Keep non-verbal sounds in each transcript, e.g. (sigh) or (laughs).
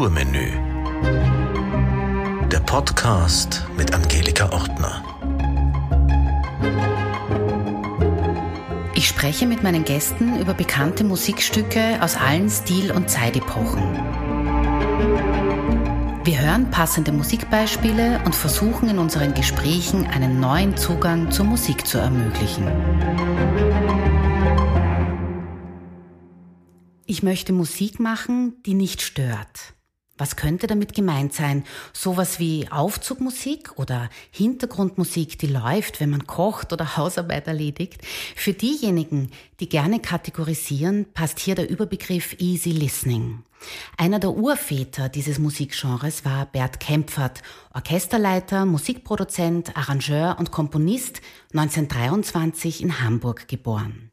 Kulturmenü. Der Podcast mit Angelika Ortner. Ich spreche mit meinen Gästen über bekannte Musikstücke aus allen Stil- und Zeitepochen. Wir hören passende Musikbeispiele und versuchen in unseren Gesprächen einen neuen Zugang zur Musik zu ermöglichen. Ich möchte Musik machen, die nicht stört. Was könnte damit gemeint sein? Sowas wie Aufzugmusik oder Hintergrundmusik, die läuft, wenn man kocht oder (laughs) Hausarbeit erledigt? Für diejenigen, die gerne kategorisieren, passt hier der Überbegriff Easy Listening. Einer der Urväter dieses Musikgenres war Bert Kempfert, Orchesterleiter, Musikproduzent, Arrangeur und Komponist, 1923 in Hamburg geboren.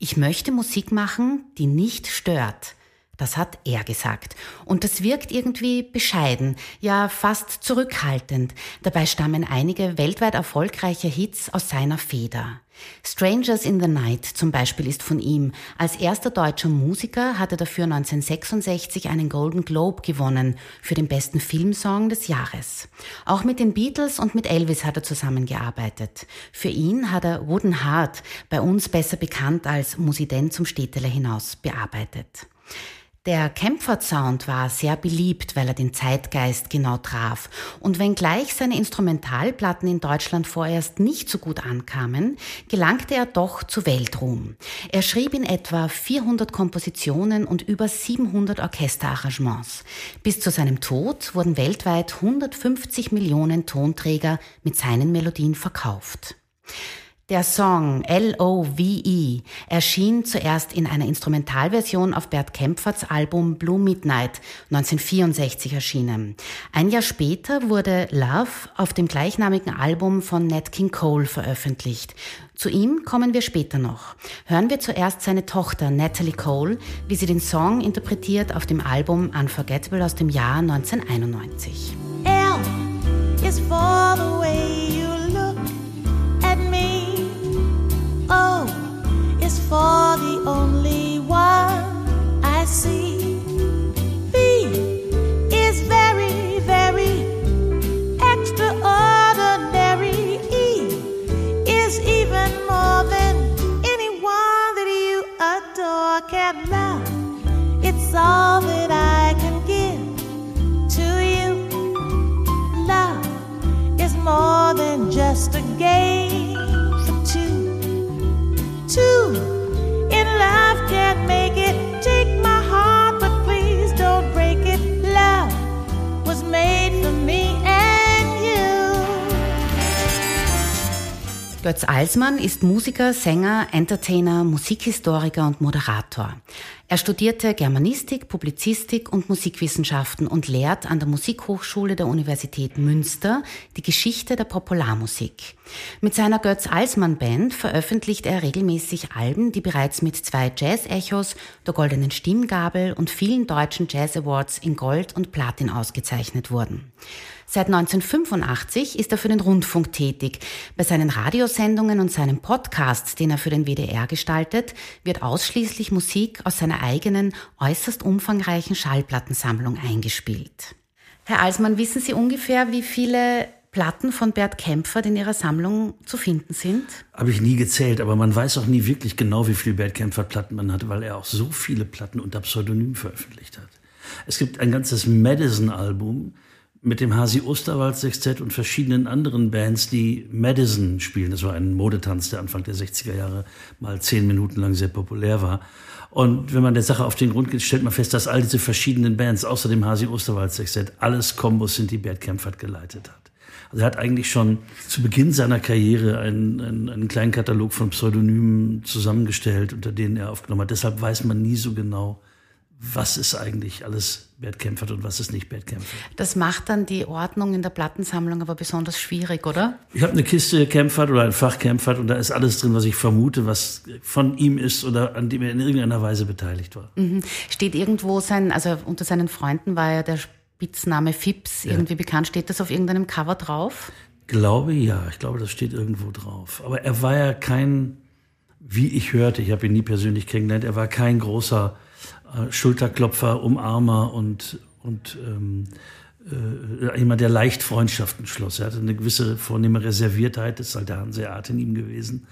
Ich möchte Musik machen, die nicht stört. Das hat er gesagt. Und das wirkt irgendwie bescheiden, ja fast zurückhaltend. Dabei stammen einige weltweit erfolgreiche Hits aus seiner Feder. Strangers in the Night zum Beispiel ist von ihm. Als erster deutscher Musiker hat er dafür 1966 einen Golden Globe gewonnen für den besten Filmsong des Jahres. Auch mit den Beatles und mit Elvis hat er zusammengearbeitet. Für ihn hat er Wooden Heart, bei uns besser bekannt als Musident zum Städteler hinaus, bearbeitet. Der Kempfert-Sound war sehr beliebt, weil er den Zeitgeist genau traf. Und wenngleich seine Instrumentalplatten in Deutschland vorerst nicht so gut ankamen, gelangte er doch zu Weltruhm. Er schrieb in etwa 400 Kompositionen und über 700 Orchesterarrangements. Bis zu seinem Tod wurden weltweit 150 Millionen Tonträger mit seinen Melodien verkauft. Der Song L.O.V.E. erschien zuerst in einer Instrumentalversion auf Bert Kempferts Album Blue Midnight 1964 erschienen. Ein Jahr später wurde Love auf dem gleichnamigen Album von Nat King Cole veröffentlicht. Zu ihm kommen wir später noch. Hören wir zuerst seine Tochter Natalie Cole, wie sie den Song interpretiert auf dem Album Unforgettable aus dem Jahr 1991. L is for the way you Oh, is for the only one I see. B is very, very extraordinary. E is even more than anyone that you adore can love. It's all that I can give to you. Love is more than just a game two in life can't make Götz Alsmann ist Musiker, Sänger, Entertainer, Musikhistoriker und Moderator. Er studierte Germanistik, Publizistik und Musikwissenschaften und lehrt an der Musikhochschule der Universität Münster die Geschichte der Popularmusik. Mit seiner Götz Alsmann Band veröffentlicht er regelmäßig Alben, die bereits mit zwei Jazz-Echos, der Goldenen Stimmgabel und vielen deutschen Jazz Awards in Gold und Platin ausgezeichnet wurden. Seit 1985 ist er für den Rundfunk tätig. Bei seinen Radiosendungen und seinem Podcast, den er für den WDR gestaltet, wird ausschließlich Musik aus seiner eigenen, äußerst umfangreichen Schallplattensammlung eingespielt. Herr Alsmann, wissen Sie ungefähr, wie viele Platten von Bert Kempfert in Ihrer Sammlung zu finden sind? Habe ich nie gezählt, aber man weiß auch nie wirklich genau, wie viele Bert Kempfert Platten man hatte, weil er auch so viele Platten unter Pseudonym veröffentlicht hat. Es gibt ein ganzes Madison-Album mit dem Hasi Osterwald Sextett und verschiedenen anderen Bands, die Madison spielen. Das war ein Modetanz, der Anfang der 60er Jahre mal zehn Minuten lang sehr populär war. Und wenn man der Sache auf den Grund geht, stellt man fest, dass all diese verschiedenen Bands, außer dem Hasi Osterwald Sextett, alles Kombos sind, die Bert Kempfert geleitet hat. Also er hat eigentlich schon zu Beginn seiner Karriere einen, einen, einen kleinen Katalog von Pseudonymen zusammengestellt, unter denen er aufgenommen hat. Deshalb weiß man nie so genau, was ist eigentlich alles Bert Kempfert und was ist nicht Bert Kempfert. Das macht dann die Ordnung in der Plattensammlung aber besonders schwierig, oder? Ich habe eine Kiste Kempfert oder ein Fach Kempfert und da ist alles drin, was ich vermute, was von ihm ist oder an dem er in irgendeiner Weise beteiligt war. Mhm. Steht irgendwo sein, also unter seinen Freunden war ja der Spitzname Fips irgendwie ja. bekannt. Steht das auf irgendeinem Cover drauf? Glaube ja, ich glaube, das steht irgendwo drauf. Aber er war ja kein, wie ich hörte, ich habe ihn nie persönlich kennengelernt, er war kein großer äh, Schulterklopfer, Umarmer und und ähm, äh, jemand, der leicht Freundschaften schloss. Er hatte eine gewisse vornehme Reserviertheit, das ist halt der Hanseat in ihm gewesen.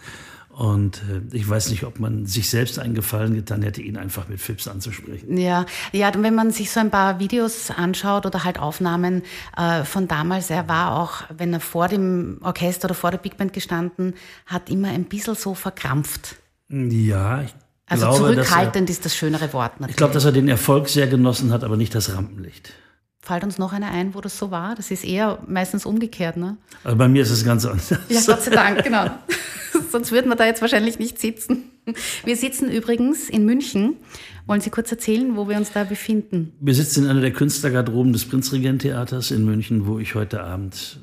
Und äh, ich weiß nicht, ob man sich selbst einen Gefallen getan hätte, ihn einfach mit Fips anzusprechen. Ja, ja, wenn man sich so ein paar Videos anschaut oder halt Aufnahmen äh, von damals, er war auch, wenn er vor dem Orchester oder vor der Big Band gestanden hat, immer ein bisschen so verkrampft. Ja, ich also glaube, zurückhaltend er, ist das schönere Wort natürlich. Ich glaube, dass er den Erfolg sehr genossen hat, aber nicht das Rampenlicht. Fällt uns noch einer ein, wo das so war? Das ist eher meistens umgekehrt, ne? Also bei mir ist es ganz anders. Ja, Gott sei Dank, genau. (laughs) Sonst würden wir da jetzt wahrscheinlich nicht sitzen. Wir sitzen übrigens in München. Wollen Sie kurz erzählen, wo wir uns da befinden? Wir sitzen in einer der Künstlergarderoben des Prinzregent-Theaters in München, wo ich heute Abend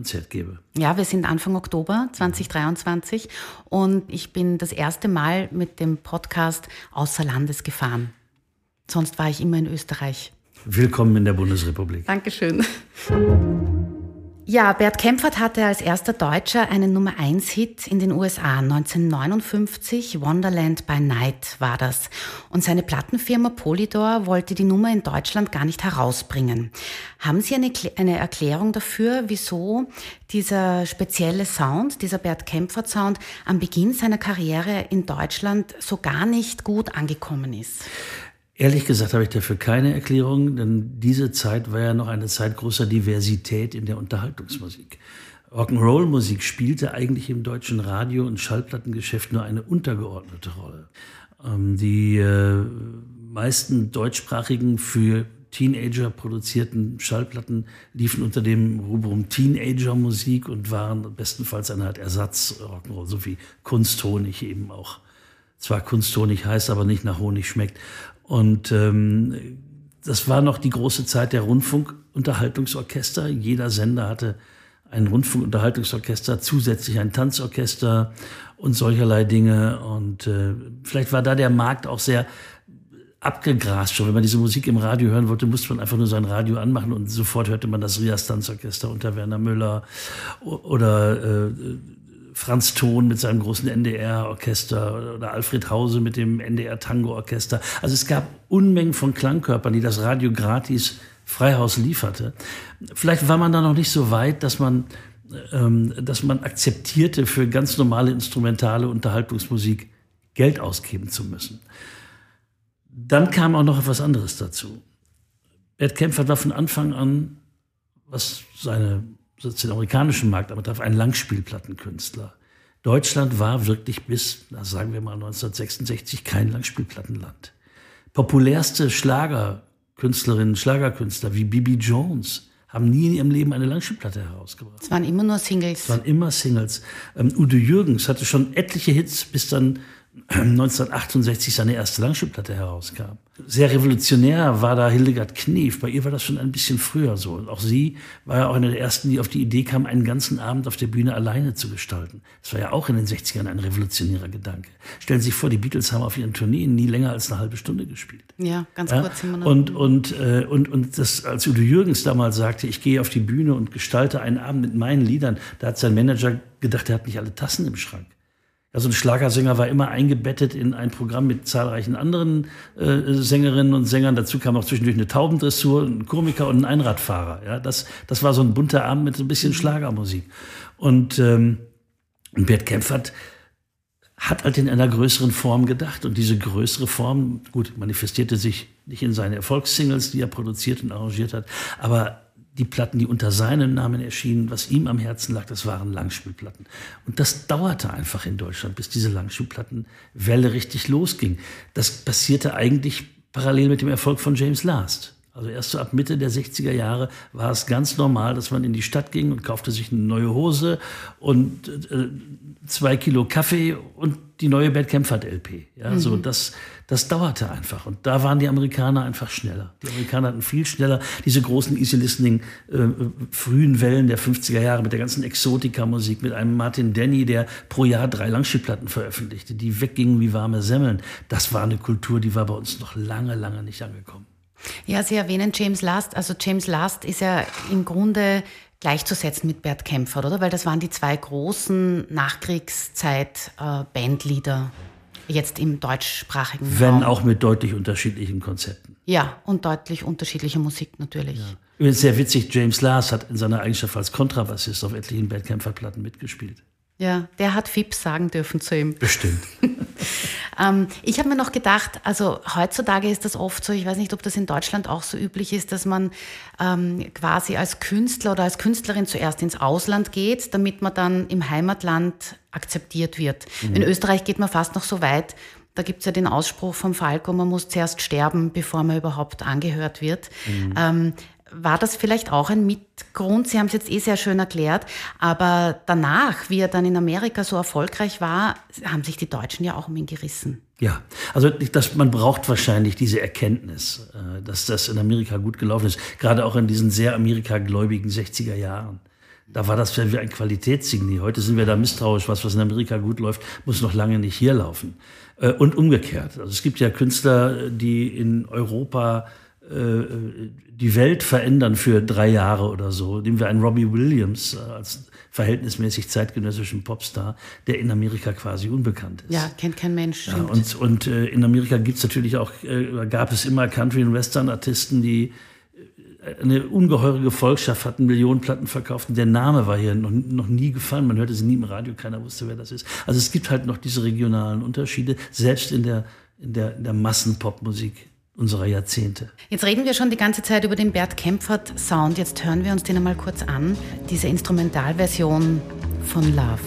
Konzert gebe. Ja, wir sind Anfang Oktober 2023 und ich bin das erste Mal mit dem Podcast außer Landes gefahren. Sonst war ich immer in Österreich. Willkommen in der Bundesrepublik. Dankeschön. Ja, Bert Kempfert hatte als erster Deutscher einen Nummer 1 Hit in den USA. 1959 Wonderland by Night war das. Und seine Plattenfirma Polydor wollte die Nummer in Deutschland gar nicht herausbringen. Haben Sie eine, eine Erklärung dafür, wieso dieser spezielle Sound, dieser Bert Kempfert Sound am Beginn seiner Karriere in Deutschland so gar nicht gut angekommen ist? Ehrlich gesagt habe ich dafür keine Erklärung, denn diese Zeit war ja noch eine Zeit großer Diversität in der Unterhaltungsmusik. Rock'n'Roll-Musik spielte eigentlich im deutschen Radio- und Schallplattengeschäft nur eine untergeordnete Rolle. Ähm, die äh, meisten deutschsprachigen für Teenager produzierten Schallplatten liefen unter dem Rubrum Teenager-Musik und waren bestenfalls eine Art Ersatz Rock'n'Roll, so wie Kunsthonig eben auch. Zwar Kunsthonig heißt, aber nicht nach Honig schmeckt. Und ähm, das war noch die große Zeit der Rundfunkunterhaltungsorchester. Jeder Sender hatte ein Rundfunkunterhaltungsorchester, zusätzlich ein Tanzorchester und solcherlei Dinge. Und äh, vielleicht war da der Markt auch sehr abgegrast schon. Wenn man diese Musik im Radio hören wollte, musste man einfach nur sein Radio anmachen und sofort hörte man das Rias Tanzorchester unter Werner Müller oder äh, Franz Thon mit seinem großen NDR-Orchester oder Alfred Hause mit dem NDR-Tango-Orchester. Also es gab Unmengen von Klangkörpern, die das Radio gratis Freihaus lieferte. Vielleicht war man da noch nicht so weit, dass man, ähm, dass man akzeptierte, für ganz normale instrumentale Unterhaltungsmusik Geld ausgeben zu müssen. Dann kam auch noch etwas anderes dazu. Bert Kempfert war von Anfang an, was seine den amerikanischen Markt betraf, ein Langspielplattenkünstler. Deutschland war wirklich bis, na, sagen wir mal 1966, kein Langspielplattenland. Populärste Schlagerkünstlerinnen, Schlagerkünstler wie Bibi Jones haben nie in ihrem Leben eine Langspielplatte herausgebracht. Es waren immer nur Singles. Es waren immer Singles. Ähm, Udo Jürgens hatte schon etliche Hits, bis dann 1968 seine erste Langspielplatte herauskam. Sehr revolutionär war da Hildegard Knef. Bei ihr war das schon ein bisschen früher so. Und auch sie war ja auch eine der ersten, die auf die Idee kam, einen ganzen Abend auf der Bühne alleine zu gestalten. Das war ja auch in den 60ern ein revolutionärer Gedanke. Stellen Sie sich vor, die Beatles haben auf ihren Tourneen nie länger als eine halbe Stunde gespielt. Ja, ganz ja? kurz. Immer und, und, äh, und, und das, als Udo Jürgens damals sagte, ich gehe auf die Bühne und gestalte einen Abend mit meinen Liedern, da hat sein Manager gedacht, er hat nicht alle Tassen im Schrank. Also ein Schlagersänger war immer eingebettet in ein Programm mit zahlreichen anderen äh, Sängerinnen und Sängern. Dazu kam auch zwischendurch eine Taubendressur, ein Komiker und ein Einradfahrer. Ja, das, das war so ein bunter Abend mit so ein bisschen Schlagermusik. Und ähm, Bert Kempfert hat halt in einer größeren Form gedacht. Und diese größere Form, gut, manifestierte sich nicht in seinen Erfolgssingles, die er produziert und arrangiert hat, aber die Platten, die unter seinem Namen erschienen, was ihm am Herzen lag, das waren Langspielplatten. Und das dauerte einfach in Deutschland, bis diese Langspielplattenwelle richtig losging. Das passierte eigentlich parallel mit dem Erfolg von James Last. Also erst so ab Mitte der 60er Jahre war es ganz normal, dass man in die Stadt ging und kaufte sich eine neue Hose und äh, zwei Kilo Kaffee und die neue Bad Kempfert LP. Ja, mhm. so das, das dauerte einfach. Und da waren die Amerikaner einfach schneller. Die Amerikaner hatten viel schneller diese großen Easy Listening äh, frühen Wellen der 50er Jahre mit der ganzen Exotika-Musik, mit einem Martin Denny, der pro Jahr drei Langspielplatten veröffentlichte, die weggingen wie warme Semmeln. Das war eine Kultur, die war bei uns noch lange, lange nicht angekommen. Ja, Sie erwähnen James Last. Also James Last ist ja im Grunde gleichzusetzen mit Bert Kämpfer, oder? Weil das waren die zwei großen Nachkriegszeit-Bandleader jetzt im deutschsprachigen Wenn Raum. auch mit deutlich unterschiedlichen Konzepten. Ja, und deutlich unterschiedliche Musik natürlich. Ja. Übrigens sehr witzig, James Lars hat in seiner Eigenschaft als Kontrabassist auf etlichen Bandcamp-Platten mitgespielt. Ja, der hat Fips sagen dürfen zu ihm. Bestimmt. (laughs) ähm, ich habe mir noch gedacht, also heutzutage ist das oft so, ich weiß nicht, ob das in Deutschland auch so üblich ist, dass man ähm, quasi als Künstler oder als Künstlerin zuerst ins Ausland geht, damit man dann im Heimatland akzeptiert wird. Mhm. In Österreich geht man fast noch so weit, da gibt es ja den Ausspruch vom Falco, man muss zuerst sterben, bevor man überhaupt angehört wird. Mhm. Ähm, war das vielleicht auch ein Mitgrund? Sie haben es jetzt eh sehr schön erklärt, aber danach, wie er dann in Amerika so erfolgreich war, haben sich die Deutschen ja auch um ihn gerissen. Ja, also das, man braucht wahrscheinlich diese Erkenntnis, äh, dass das in Amerika gut gelaufen ist, gerade auch in diesen sehr amerikagläubigen 60er Jahren. Da war das wie ein Qualitätssignal. Heute sind wir da misstrauisch, was, was in Amerika gut läuft, muss noch lange nicht hier laufen. Äh, und umgekehrt. Also es gibt ja Künstler, die in Europa die Welt verändern für drei Jahre oder so. Nehmen wir einen Robbie Williams äh, als verhältnismäßig zeitgenössischen Popstar, der in Amerika quasi unbekannt ist. Ja, kennt kein Mensch. Ja, und und äh, in Amerika gibt's natürlich auch, äh, gab es immer Country- und Western-Artisten, die äh, eine ungeheure Gefolgschaft hatten, Millionen Platten verkauft. Und der Name war hier noch, noch nie gefallen. Man hörte sie nie im Radio, keiner wusste, wer das ist. Also es gibt halt noch diese regionalen Unterschiede, selbst in der, in der, in der Massenpopmusik unserer Jahrzehnte. Jetzt reden wir schon die ganze Zeit über den Bert Kempfert Sound. Jetzt hören wir uns den einmal kurz an. Diese Instrumentalversion von Love.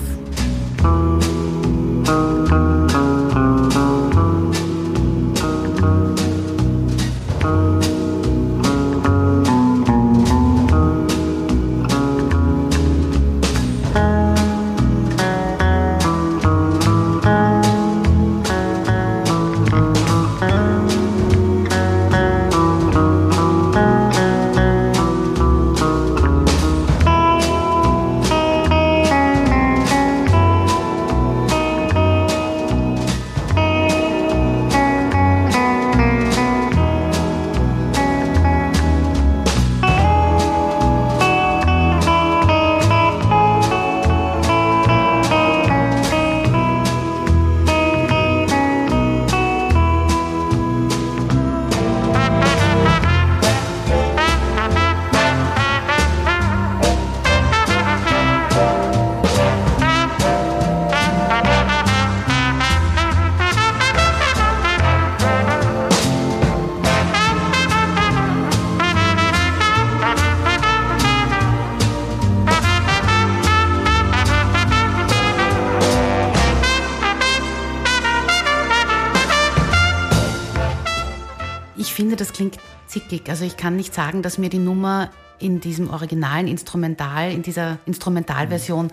Zickig. Also ich kann nicht sagen, dass mir die Nummer in diesem originalen Instrumental, in dieser Instrumentalversion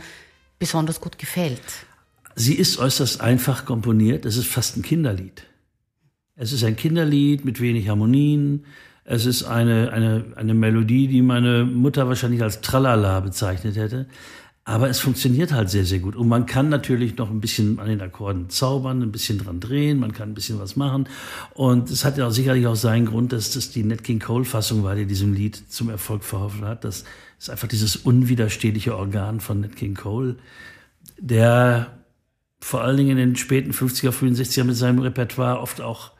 besonders gut gefällt. Sie ist äußerst einfach komponiert. Es ist fast ein Kinderlied. Es ist ein Kinderlied mit wenig Harmonien. Es ist eine, eine, eine Melodie, die meine Mutter wahrscheinlich als Tralala bezeichnet hätte. Aber es funktioniert halt sehr, sehr gut. Und man kann natürlich noch ein bisschen an den Akkorden zaubern, ein bisschen dran drehen, man kann ein bisschen was machen. Und es hat ja auch sicherlich auch seinen Grund, dass das die Nat King Cole Fassung war, die diesem Lied zum Erfolg verholfen hat. Das ist einfach dieses unwiderstehliche Organ von Nat King Cole, der vor allen Dingen in den späten 50er, frühen 60er mit seinem Repertoire oft auch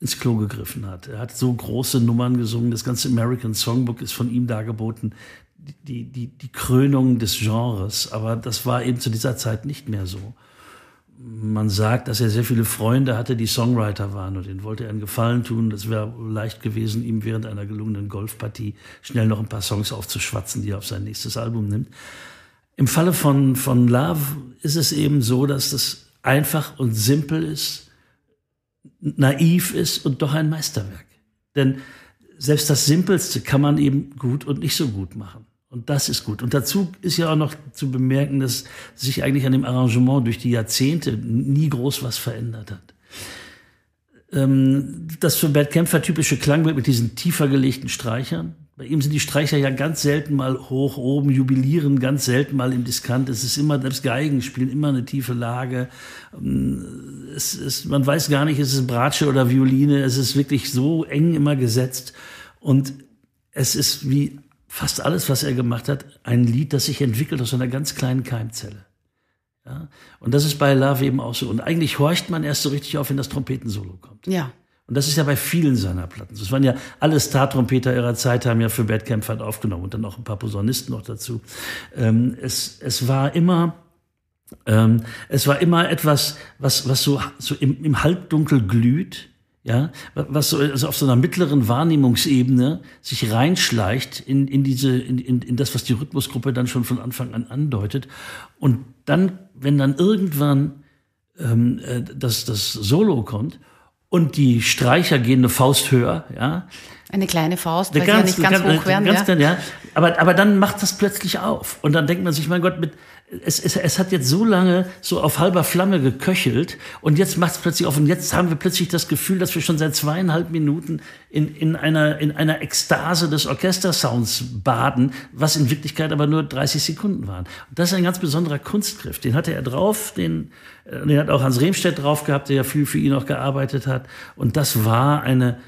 ins Klo gegriffen hat. Er hat so große Nummern gesungen. Das ganze American Songbook ist von ihm dargeboten die, die, die Krönung des Genres, aber das war eben zu dieser Zeit nicht mehr so. Man sagt, dass er sehr viele Freunde hatte, die Songwriter waren und denen wollte er einen Gefallen tun. Das wäre leicht gewesen, ihm während einer gelungenen Golfpartie schnell noch ein paar Songs aufzuschwatzen, die er auf sein nächstes Album nimmt. Im Falle von, von Love ist es eben so, dass das einfach und simpel ist, naiv ist und doch ein Meisterwerk. Denn selbst das Simpelste kann man eben gut und nicht so gut machen. Und das ist gut. Und dazu ist ja auch noch zu bemerken, dass sich eigentlich an dem Arrangement durch die Jahrzehnte nie groß was verändert hat. Ähm, das für Bert Kämpfer typische Klangbild mit diesen tiefer gelegten Streichern. Bei ihm sind die Streicher ja ganz selten mal hoch oben, jubilieren ganz selten mal im Diskant. Es ist immer, selbst Geigen spielen immer eine tiefe Lage. Ähm, es ist, man weiß gar nicht, ist es Bratsche oder Violine. Es ist wirklich so eng immer gesetzt. Und es ist wie fast alles, was er gemacht hat, ein Lied, das sich entwickelt aus einer ganz kleinen Keimzelle. Ja? Und das ist bei Love eben auch so. Und eigentlich horcht man erst so richtig auf, wenn das Trompetensolo kommt. Ja. Und das ist ja bei vielen seiner Platten. Das waren ja alle Star-Trompeter ihrer Zeit, haben ja für Bad Camford aufgenommen und dann auch ein paar Posaunisten noch dazu. Ähm, es, es war immer, ähm, es war immer etwas, was, was so, so im, im Halbdunkel glüht, ja, was so also auf so einer mittleren Wahrnehmungsebene sich reinschleicht in, in diese, in, in, in das, was die Rhythmusgruppe dann schon von Anfang an andeutet. Und dann, wenn dann irgendwann ähm, äh, das, das Solo kommt und die Streicher gehen eine Faust höher, ja. Eine kleine Faust, weil ganz, ja nicht ganz, ganz hoch werden. Ganz, ja. ja. Aber, aber dann macht das plötzlich auf. Und dann denkt man sich, mein Gott, mit, es, es, es hat jetzt so lange so auf halber Flamme geköchelt und jetzt macht es plötzlich auf und jetzt haben wir plötzlich das Gefühl, dass wir schon seit zweieinhalb Minuten in, in, einer, in einer Ekstase des Orchestersounds baden, was in Wirklichkeit aber nur 30 Sekunden waren. Und das ist ein ganz besonderer Kunstgriff. Den hatte er drauf, den, äh, den hat auch Hans Remstedt drauf gehabt, der ja viel für ihn auch gearbeitet hat. Und das war eine,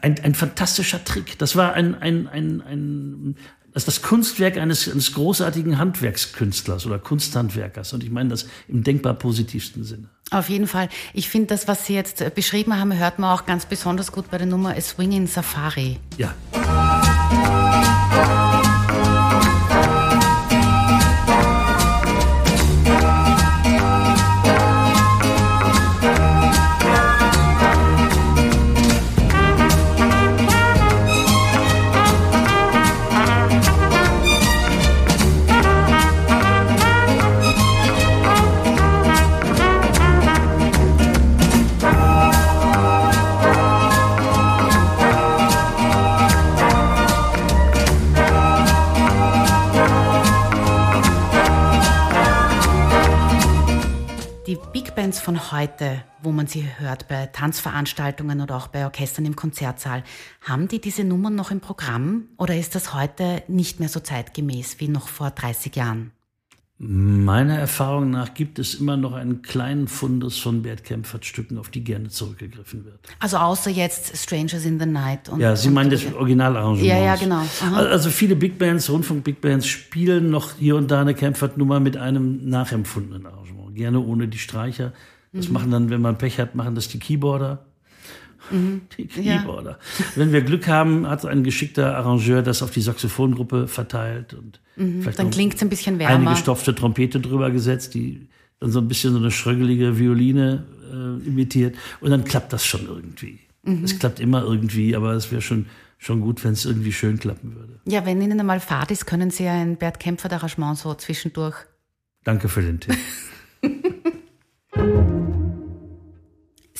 ein, ein fantastischer Trick. Das war ein, ein, ein, ein, das ist das Kunstwerk eines, eines großartigen Handwerkskünstlers oder Kunsthandwerkers. Und ich meine das im denkbar positivsten Sinne. Auf jeden Fall. Ich finde, das, was Sie jetzt beschrieben haben, hört man auch ganz besonders gut bei der Nummer A Swinging Safari. Ja. Bands von heute, wo man sie hört bei Tanzveranstaltungen oder auch bei Orchestern im Konzertsaal, haben die diese Nummern noch im Programm oder ist das heute nicht mehr so zeitgemäß wie noch vor 30 Jahren? Meiner Erfahrung nach gibt es immer noch einen kleinen Fundus von Bert Kempfert Stücken, auf die gerne zurückgegriffen wird. Also außer jetzt Strangers in the Night. Und, ja, Sie meinen das Originalarrangement. Ja, ja, genau. Aha. Also viele Big Bands, Rundfunk-Big Bands spielen noch hier und da eine Kempfert-Nummer mit einem nachempfundenen Arrangement gerne ohne die Streicher. Das mhm. machen dann, wenn man Pech hat, machen das die Keyboarder. Mhm. (laughs) Die Keyboarder. Ja. Wenn wir Glück haben, hat ein geschickter Arrangeur das auf die Saxophongruppe verteilt und mhm. vielleicht dann klingt es ein bisschen wärmer. Eine gestopfte Trompete drüber gesetzt, die dann so ein bisschen so eine schrögelige Violine äh, imitiert und dann klappt das schon irgendwie. Mhm. Es klappt immer irgendwie, aber es wäre schon schon gut, wenn es irgendwie schön klappen würde. Ja, wenn Ihnen einmal Fahrt ist, können Sie ein Bert Kämpfer Arrangement so zwischendurch. Danke für den Tipp. (laughs)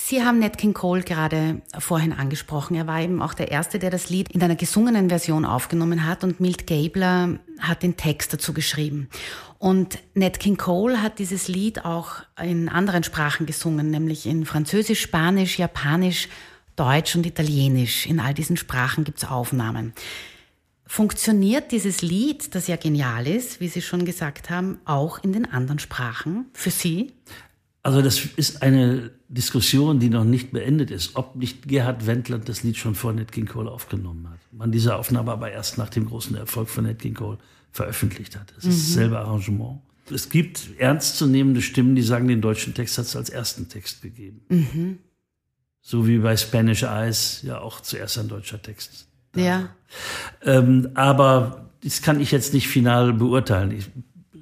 Sie haben Nat King Cole gerade vorhin angesprochen. Er war eben auch der Erste, der das Lied in einer gesungenen Version aufgenommen hat und Milt Gabler hat den Text dazu geschrieben. Und Nat King Cole hat dieses Lied auch in anderen Sprachen gesungen, nämlich in Französisch, Spanisch, Japanisch, Deutsch und Italienisch. In all diesen Sprachen gibt es Aufnahmen. Funktioniert dieses Lied, das ja genial ist, wie Sie schon gesagt haben, auch in den anderen Sprachen für Sie? Also das ist eine Diskussion, die noch nicht beendet ist, ob nicht Gerhard Wendland das Lied schon vor Nat King Cole aufgenommen hat. Man diese Aufnahme aber erst nach dem großen Erfolg von Nat King Cole veröffentlicht hat. Es mhm. ist dasselbe Arrangement. Es gibt ernstzunehmende Stimmen, die sagen, den deutschen Text hat es als ersten Text gegeben. Mhm. So wie bei Spanish Eyes ja auch zuerst ein deutscher Text. Ja. Ähm, aber das kann ich jetzt nicht final beurteilen. Ich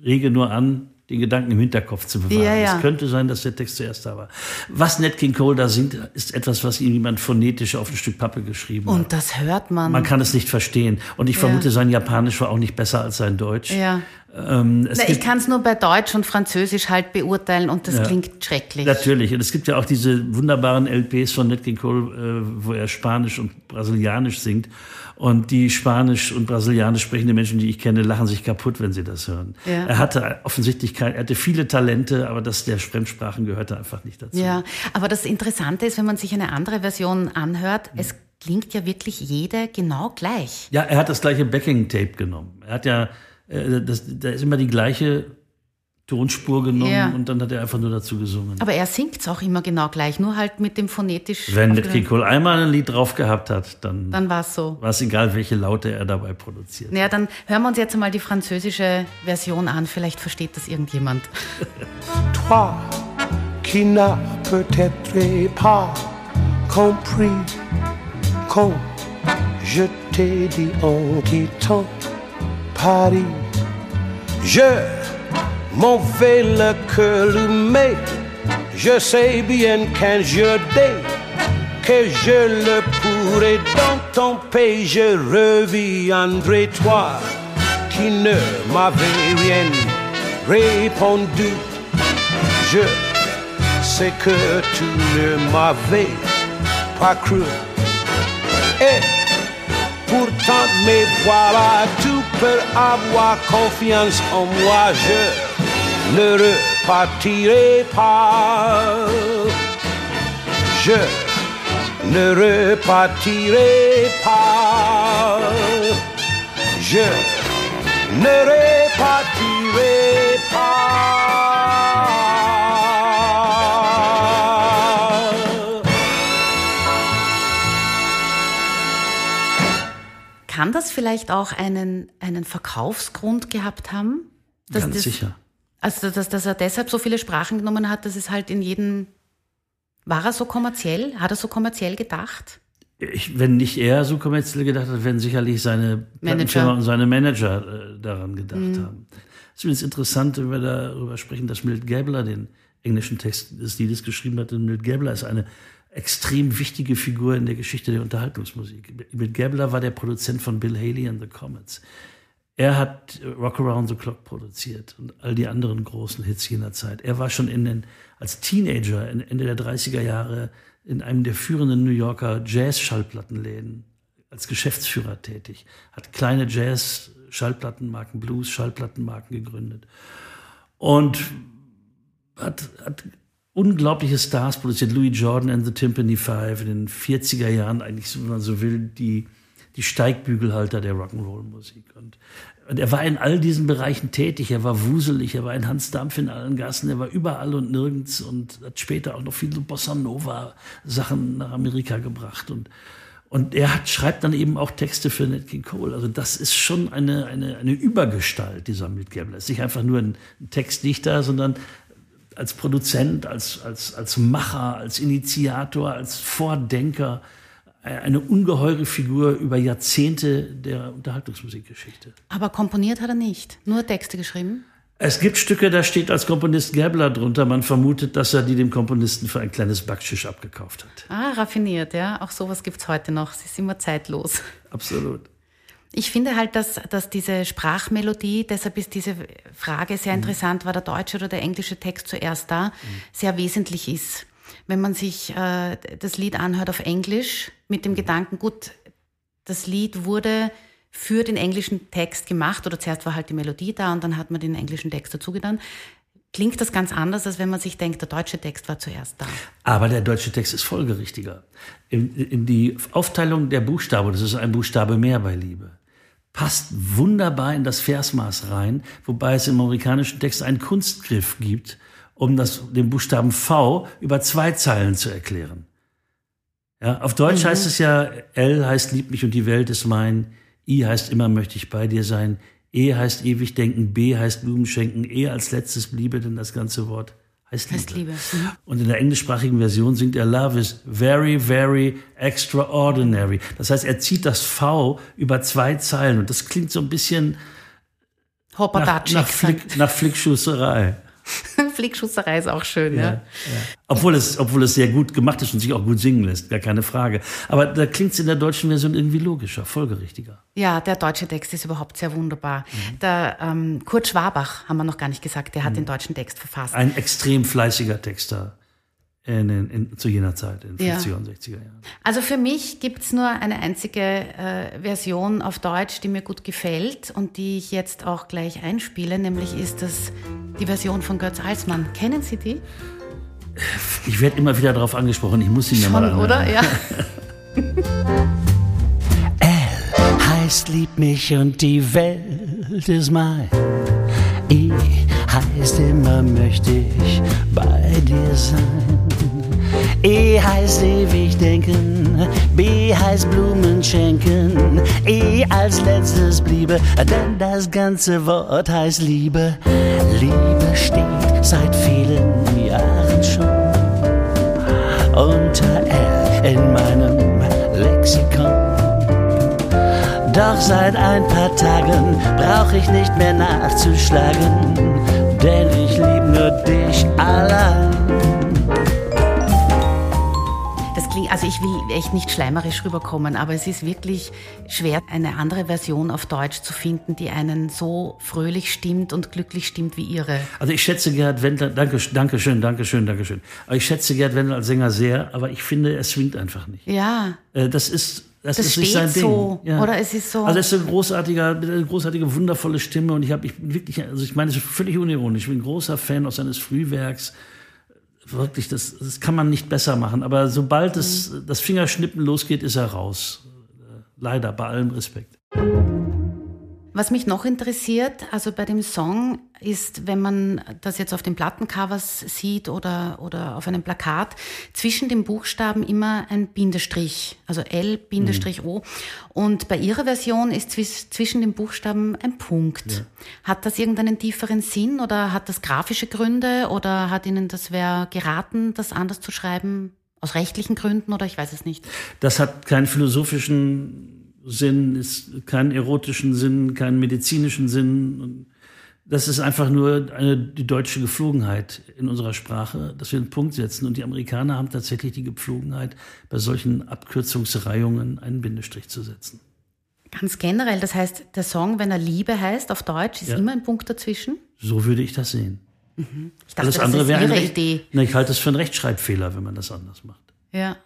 rege nur an, den Gedanken im Hinterkopf zu bewahren. Ja, ja. Es könnte sein, dass der Text zuerst da war. Was Nat King Cole da singt, ist etwas, was ihm jemand phonetisch auf ein Stück Pappe geschrieben Und hat. Und das hört man. Man kann es nicht verstehen. Und ich ja. vermute, sein Japanisch war auch nicht besser als sein Deutsch. Ja. Ähm, Na, ich kann es nur bei Deutsch und Französisch halt beurteilen und das ja, klingt schrecklich. Natürlich. Und es gibt ja auch diese wunderbaren LPs von Nat King Cole, äh, wo er Spanisch und Brasilianisch singt. Und die Spanisch und Brasilianisch sprechende Menschen, die ich kenne, lachen sich kaputt, wenn sie das hören. Ja. Er hatte offensichtlich kein, er hatte viele Talente, aber das der Fremdsprachen gehörte einfach nicht dazu. Ja, aber das Interessante ist, wenn man sich eine andere Version anhört, mhm. es klingt ja wirklich jede genau gleich. Ja, er hat das gleiche Backing-Tape genommen. Er hat ja, äh, das, da ist immer die gleiche Tonspur genommen ja. und dann hat er einfach nur dazu gesungen. Aber er singt es auch immer genau gleich, nur halt mit dem phonetisch. Wenn Ned King Cole einmal ein Lied drauf gehabt hat, dann, dann war es so. War es egal, welche Laute er dabei produziert. Ja, dann hören wir uns jetzt mal die französische Version an. Vielleicht versteht das irgendjemand. (laughs) Toi, qui n'as peut-être pas compris quand je t'ai dit en quittant Paris. Je m'en vais le cœur mais je sais bien qu'un jour dès que je le pourrai dans ton pays, je reviendrai toi qui ne m'avais rien répondu. Je sais que tu ne m'avais pas cru. Et pourtant, mais voilà, tu avoir confiance en moi. Je ne repartirai pas. Je ne repartirai pas. Je ne repartirai pas. Kann das vielleicht auch einen, einen Verkaufsgrund gehabt haben? Dass Ganz das, sicher. Also, dass, dass er deshalb so viele Sprachen genommen hat, dass es halt in jedem. War er so kommerziell? Hat er so kommerziell gedacht? Ich, wenn nicht er so kommerziell gedacht hat, werden sicherlich seine Plattenfirma und seine Manager äh, daran gedacht haben. Es ist interessant, wenn wir darüber sprechen, dass Milt Gabler den englischen Text des Liedes geschrieben hat. Und Milt Gabler ist eine extrem wichtige Figur in der Geschichte der Unterhaltungsmusik. Milt Gabler war der Produzent von Bill Haley and the Comets. Er hat Rock Around the Clock produziert und all die anderen großen Hits jener Zeit. Er war schon in den, als Teenager Ende der 30er Jahre in einem der führenden New Yorker Jazz-Schallplattenläden als Geschäftsführer tätig, hat kleine Jazz-Schallplattenmarken, Blues-Schallplattenmarken gegründet und hat, hat unglaubliche Stars produziert. Louis Jordan and the Timpani Five in den 40er Jahren, eigentlich, wenn man so will, die, die Steigbügelhalter der Rock'n'Roll-Musik. Und, und er war in all diesen Bereichen tätig. Er war wuselig, er war in Hans Dampf in allen Gassen, er war überall und nirgends und hat später auch noch viele Bossa Nova-Sachen nach Amerika gebracht. Und, und er hat, schreibt dann eben auch Texte für Nat King Cole. Also das ist schon eine, eine, eine Übergestalt, dieser Milt Gabler. Ist nicht einfach nur ein Textdichter, sondern als Produzent, als, als, als Macher, als Initiator, als Vordenker eine ungeheure Figur über Jahrzehnte der Unterhaltungsmusikgeschichte. Aber komponiert hat er nicht, nur Texte geschrieben? Es gibt Stücke, da steht als Komponist Gabler drunter. Man vermutet, dass er die dem Komponisten für ein kleines Backschisch abgekauft hat. Ah, raffiniert, ja. Auch sowas gibt's heute noch. Sie ist immer zeitlos. Absolut. Ich finde halt, dass, dass diese Sprachmelodie, deshalb ist diese Frage sehr interessant, war der deutsche oder der englische Text zuerst da, sehr wesentlich ist. Wenn man sich äh, das Lied anhört auf Englisch mit dem Gedanken, gut, das Lied wurde für den englischen Text gemacht oder zuerst war halt die Melodie da und dann hat man den englischen Text dazu getan. Klingt das ganz anders, als wenn man sich denkt, der deutsche Text war zuerst da. Aber der deutsche Text ist folgerichtiger. In, in die Aufteilung der Buchstabe, das ist ein Buchstabe mehr bei Liebe, passt wunderbar in das Versmaß rein, wobei es im amerikanischen Text einen Kunstgriff gibt, um das, den Buchstaben V über zwei Zeilen zu erklären. Ja, auf Deutsch mhm. heißt es ja, L heißt lieb mich und die Welt ist mein, I heißt immer möchte ich bei dir sein, E heißt ewig denken, B heißt Blumen schenken, E als letztes bliebe denn das ganze Wort heißt. Heißt Liebe. Mhm. Und in der englischsprachigen Version singt er Love is very, very extraordinary. Das heißt, er zieht das V über zwei Zeilen und das klingt so ein bisschen nach, nach, Flick, nach Flickschusserei. (laughs) Flickschusserei ist auch schön, ja. ja. ja. Obwohl, es, obwohl es sehr gut gemacht ist und sich auch gut singen lässt, gar keine Frage. Aber da klingt es in der deutschen Version irgendwie logischer, folgerichtiger. Ja, der deutsche Text ist überhaupt sehr wunderbar. Mhm. Der ähm, Kurt Schwabach, haben wir noch gar nicht gesagt, der hat mhm. den deutschen Text verfasst. Ein extrem fleißiger Texter. In, in, in, zu jener Zeit, in den ja. 50er und 60er Jahren. Also für mich gibt's nur eine einzige äh, Version auf Deutsch, die mir gut gefällt und die ich jetzt auch gleich einspiele, nämlich ist das die Version von Götz Alsmann. Kennen Sie die? Ich werde immer wieder darauf angesprochen, ich muss sie mir mal anhören. oder? Ja. L (laughs) heißt lieb mich und die Welt ist mein. I heißt immer möchte ich bei dir sein. E heißt ewig denken, B heißt Blumen schenken, E als letztes bliebe, denn das ganze Wort heißt Liebe. Liebe steht seit vielen Jahren schon unter L in meinem Lexikon. Doch seit ein paar Tagen brauch ich nicht mehr nachzuschlagen, denn ich lieb nur dich allein. also ich will echt nicht schleimerisch rüberkommen, aber es ist wirklich schwer, eine andere Version auf Deutsch zu finden, die einen so fröhlich stimmt und glücklich stimmt wie ihre. Also ich schätze Gerhard Wendler, danke, danke schön, danke schön, danke schön. Aber ich schätze Gerhard Wendler als Sänger sehr, aber ich finde, er swingt einfach nicht. Ja. Äh, das ist, das, das ist nicht sein Ding. so, ja. oder es ist so. Also es ist ein großartiger, eine großartige, wundervolle Stimme und ich habe, ich wirklich, also ich meine, es ist völlig unironisch. Ich bin ein großer Fan aus seines Frühwerks wirklich, das, das kann man nicht besser machen. Aber sobald es, mhm. das Fingerschnippen losgeht, ist er raus. Leider, bei allem Respekt. Was mich noch interessiert, also bei dem Song, ist, wenn man das jetzt auf den Plattencovers sieht oder, oder auf einem Plakat, zwischen den Buchstaben immer ein Bindestrich, also L-O. Mhm. Und bei Ihrer Version ist zwischen den Buchstaben ein Punkt. Ja. Hat das irgendeinen tieferen Sinn oder hat das grafische Gründe oder hat Ihnen das wer geraten, das anders zu schreiben? Aus rechtlichen Gründen oder ich weiß es nicht? Das hat keinen philosophischen Sinn, ist keinen erotischen Sinn, keinen medizinischen Sinn. Das ist einfach nur eine, die deutsche Gepflogenheit in unserer Sprache, dass wir einen Punkt setzen. Und die Amerikaner haben tatsächlich die Gepflogenheit, bei solchen Abkürzungsreihungen einen Bindestrich zu setzen. Ganz generell, das heißt, der Song, wenn er Liebe heißt auf Deutsch, ist ja. immer ein Punkt dazwischen? So würde ich das sehen. Mhm. Ich dachte, Alles andere wäre eine Idee. Na, ich halte es für einen Rechtschreibfehler, wenn man das anders macht. Ja.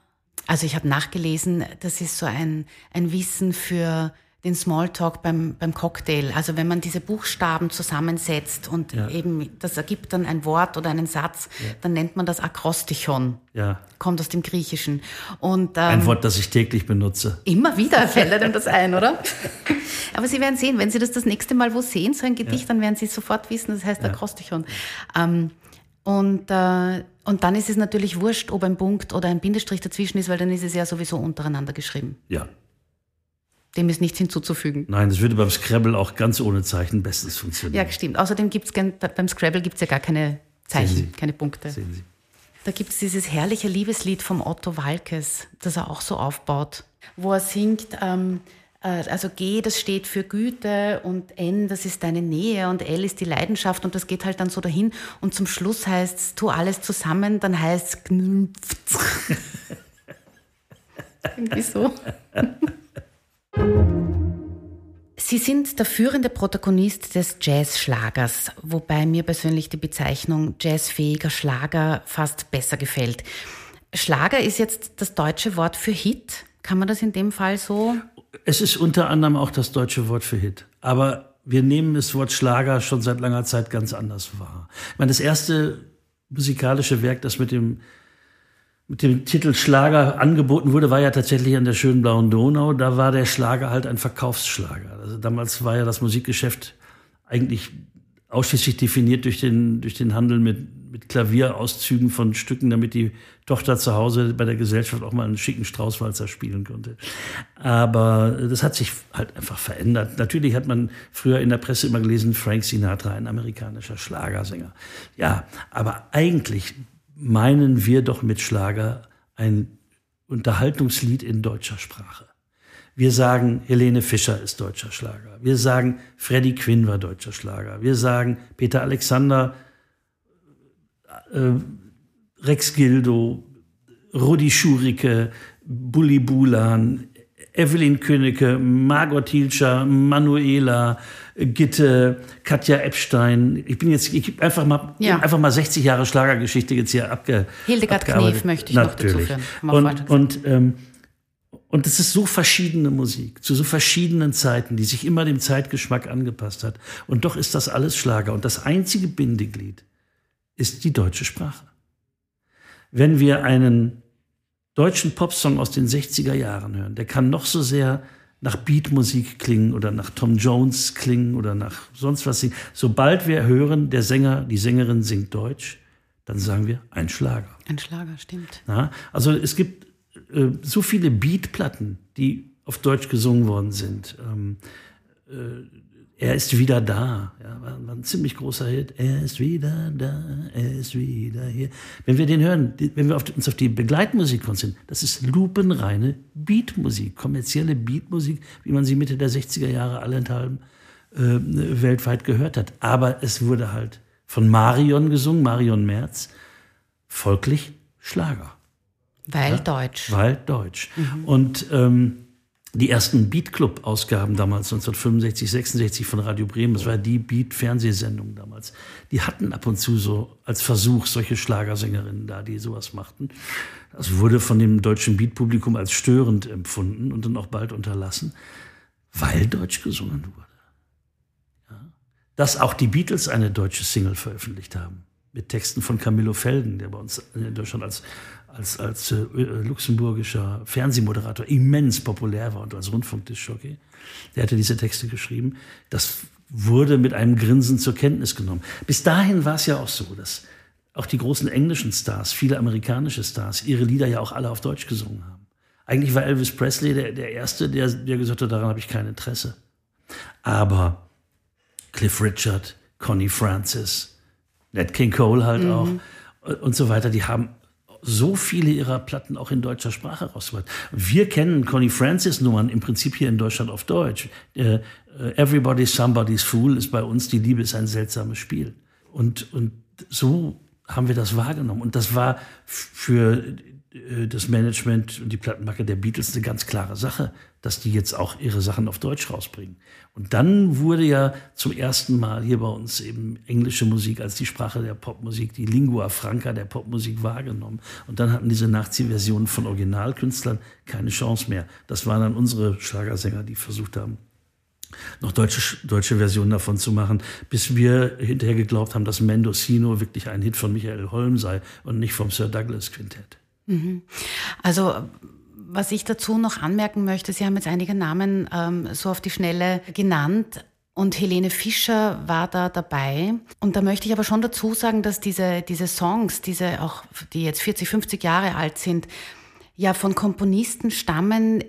Also ich habe nachgelesen, das ist so ein, ein Wissen für den Smalltalk beim, beim Cocktail. Also wenn man diese Buchstaben zusammensetzt und ja. eben das ergibt dann ein Wort oder einen Satz, ja. dann nennt man das Akrostichon. Ja. Kommt aus dem Griechischen. Und, ähm, ein Wort, das ich täglich benutze. Immer wieder fällt einem das ein, oder? (laughs) Aber Sie werden sehen, wenn Sie das das nächste Mal wo sehen, so ein Gedicht, ja. dann werden Sie sofort wissen, das heißt Akrostichon. Ähm, und, äh, und dann ist es natürlich wurscht, ob ein Punkt oder ein Bindestrich dazwischen ist, weil dann ist es ja sowieso untereinander geschrieben. Ja. Dem ist nichts hinzuzufügen. Nein, das würde beim Scrabble auch ganz ohne Zeichen bestens funktionieren. Ja, stimmt. Außerdem gibt es beim Scrabble gibt's ja gar keine Zeichen, keine Punkte. Sehen Sie. Da gibt es dieses herrliche Liebeslied vom Otto Walkes, das er auch so aufbaut, wo er singt, ähm, äh, also G, das steht für Güte und N, das ist deine Nähe und L ist die Leidenschaft und das geht halt dann so dahin und zum Schluss heißt es, tu alles zusammen, dann heißt es (laughs) Irgendwie so. Sie sind der führende Protagonist des Jazz-Schlagers, wobei mir persönlich die Bezeichnung jazzfähiger Schlager fast besser gefällt. Schlager ist jetzt das deutsche Wort für Hit. Kann man das in dem Fall so es ist unter anderem auch das deutsche Wort für Hit. Aber wir nehmen das Wort Schlager schon seit langer Zeit ganz anders wahr. Ich meine, das erste musikalische Werk, das mit dem, mit dem Titel Schlager angeboten wurde, war ja tatsächlich an der schönen blauen Donau. Da war der Schlager halt ein Verkaufsschlager. Also damals war ja das Musikgeschäft eigentlich ausschließlich definiert durch den, durch den Handel mit, mit Klavierauszügen von Stücken, damit die Tochter zu Hause bei der Gesellschaft auch mal einen schicken Straußwalzer spielen konnte. Aber das hat sich halt einfach verändert. Natürlich hat man früher in der Presse immer gelesen, Frank Sinatra, ein amerikanischer Schlagersänger. Ja, aber eigentlich meinen wir doch mit Schlager ein Unterhaltungslied in deutscher Sprache. Wir sagen, Helene Fischer ist deutscher Schlager. Wir sagen, Freddie Quinn war deutscher Schlager. Wir sagen, Peter Alexander äh, Rex Gildo, Rudi Schurike, Bulli Bulan, Evelyn Königke, Margot Hilscher, Manuela, Gitte, Katja Epstein. Ich bin jetzt ich einfach mal ja. einfach mal 60 Jahre Schlagergeschichte jetzt hier abge Hildegard Knef möchte ich Natürlich. noch dazu führen. Und, und, ähm, und es ist so verschiedene Musik, zu so verschiedenen Zeiten, die sich immer dem Zeitgeschmack angepasst hat. Und doch ist das alles Schlager. Und das einzige Bindeglied ist die deutsche Sprache. Wenn wir einen deutschen Popsong aus den 60er Jahren hören, der kann noch so sehr nach Beatmusik klingen oder nach Tom Jones klingen oder nach sonst was singen. Sobald wir hören, der Sänger, die Sängerin singt Deutsch, dann sagen wir ein Schlager. Ein Schlager, stimmt. Ja, also es gibt äh, so viele Beatplatten, die auf Deutsch gesungen worden sind. Ähm, äh, er ist wieder da. Ja, war, war, ein ziemlich großer Hit. Er ist wieder da, er ist wieder hier. Wenn wir den hören, wenn wir auf, uns auf die Begleitmusik konzentrieren, das ist lupenreine Beatmusik, kommerzielle Beatmusik, wie man sie Mitte der 60er Jahre allenthalben äh, weltweit gehört hat. Aber es wurde halt von Marion gesungen, Marion Merz, folglich Schlager. Weil ja? deutsch. Weil deutsch. Mhm. Und ähm, die ersten Beat Club Ausgaben damals 1965, 66 von Radio Bremen, das war die Beat Fernsehsendung damals. Die hatten ab und zu so als Versuch solche Schlagersängerinnen da, die sowas machten. Das wurde von dem deutschen Beat Publikum als störend empfunden und dann auch bald unterlassen, weil deutsch gesungen wurde. Ja. Dass auch die Beatles eine deutsche Single veröffentlicht haben mit Texten von Camillo Felden, der bei uns in Deutschland als als, als äh, luxemburgischer Fernsehmoderator immens populär war und als Rundfunkdiskjockey. Der hatte diese Texte geschrieben. Das wurde mit einem Grinsen zur Kenntnis genommen. Bis dahin war es ja auch so, dass auch die großen englischen Stars, viele amerikanische Stars, ihre Lieder ja auch alle auf Deutsch gesungen haben. Eigentlich war Elvis Presley der, der Erste, der, der gesagt hat, daran habe ich kein Interesse. Aber Cliff Richard, Connie Francis, Nat King Cole halt mhm. auch und so weiter, die haben so viele ihrer Platten auch in deutscher Sprache rausgebracht. Wir kennen Connie Francis Nummern im Prinzip hier in Deutschland auf Deutsch. Äh, Everybody's Somebody's Fool ist bei uns Die Liebe ist ein seltsames Spiel. Und, und so haben wir das wahrgenommen. Und das war für das Management und die Plattenmarke der Beatles eine ganz klare Sache, dass die jetzt auch ihre Sachen auf Deutsch rausbringen. Und dann wurde ja zum ersten Mal hier bei uns eben englische Musik als die Sprache der Popmusik, die Lingua Franca der Popmusik wahrgenommen. Und dann hatten diese Nachziehversionen von Originalkünstlern keine Chance mehr. Das waren dann unsere Schlagersänger, die versucht haben, noch deutsche, deutsche Versionen davon zu machen, bis wir hinterher geglaubt haben, dass Mendocino wirklich ein Hit von Michael Holm sei und nicht vom Sir Douglas Quintett. Mhm. Also was ich dazu noch anmerken möchte, Sie haben jetzt einige Namen ähm, so auf die Schnelle genannt. Und Helene Fischer war da dabei. Und da möchte ich aber schon dazu sagen, dass diese, diese Songs, diese auch, die jetzt 40, 50 Jahre alt sind, ja von Komponisten stammen,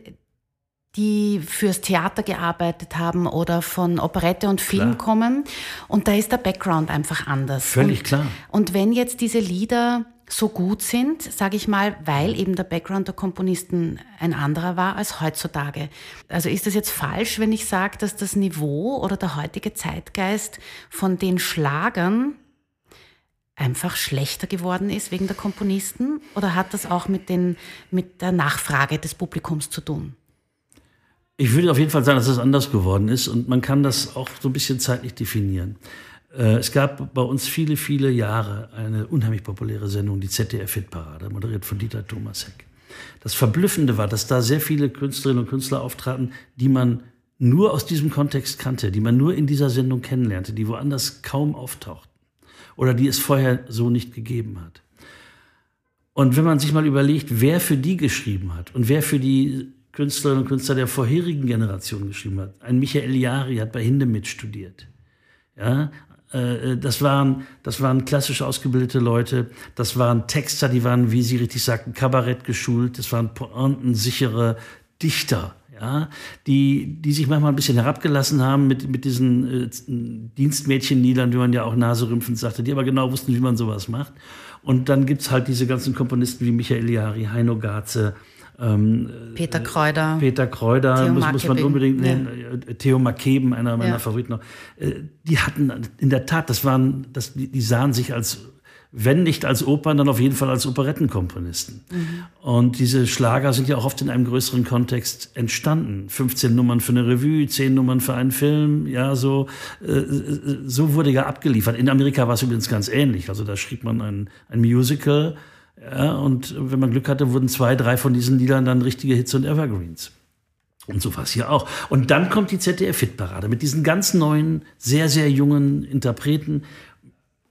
die fürs Theater gearbeitet haben oder von Operette und Film klar. kommen. Und da ist der Background einfach anders. Völlig und, klar. Und wenn jetzt diese Lieder so gut sind, sage ich mal, weil eben der Background der Komponisten ein anderer war als heutzutage. Also ist das jetzt falsch, wenn ich sage, dass das Niveau oder der heutige Zeitgeist von den Schlagern einfach schlechter geworden ist wegen der Komponisten? Oder hat das auch mit, den, mit der Nachfrage des Publikums zu tun? Ich würde auf jeden Fall sagen, dass es anders geworden ist und man kann das auch so ein bisschen zeitlich definieren. Äh, es gab bei uns viele, viele Jahre eine unheimlich populäre Sendung, die ZDF-Hitparade, moderiert von Dieter Thomasek. Das Verblüffende war, dass da sehr viele Künstlerinnen und Künstler auftraten, die man nur aus diesem Kontext kannte, die man nur in dieser Sendung kennenlernte, die woanders kaum auftauchten oder die es vorher so nicht gegeben hat. Und wenn man sich mal überlegt, wer für die geschrieben hat und wer für die Künstlerinnen und Künstler der vorherigen Generation geschrieben hat, ein Michael Jari hat bei Hindemith studiert. Ja, das waren, das waren klassisch ausgebildete Leute, das waren Texter, die waren, wie Sie richtig sagten, Kabarett geschult, das waren pointensichere Dichter, ja, die, die sich manchmal ein bisschen herabgelassen haben mit, mit diesen äh, Dienstmädchenliedern, wie man ja auch naserümpfend sagte, die aber genau wussten, wie man sowas macht. Und dann gibt's halt diese ganzen Komponisten wie Michael Jari, Heino Garze, ähm, Peter Kräuter. Peter Kräuter muss, muss, man unbedingt nennen. Ja. Theo Makeben, einer meiner ja. Favoriten. Äh, die hatten in der Tat, das waren, das, die sahen sich als, wenn nicht als Opern, dann auf jeden Fall als Operettenkomponisten. Mhm. Und diese Schlager sind ja auch oft in einem größeren Kontext entstanden. 15 Nummern für eine Revue, 10 Nummern für einen Film, ja, so, äh, so wurde ja abgeliefert. In Amerika war es übrigens ganz ähnlich. Also da schrieb man ein, ein Musical, ja, und wenn man Glück hatte, wurden zwei, drei von diesen Liedern dann richtige Hits und Evergreens. Und so war es hier auch. Und dann kommt die ZDF-Hitparade mit diesen ganz neuen, sehr, sehr jungen Interpreten.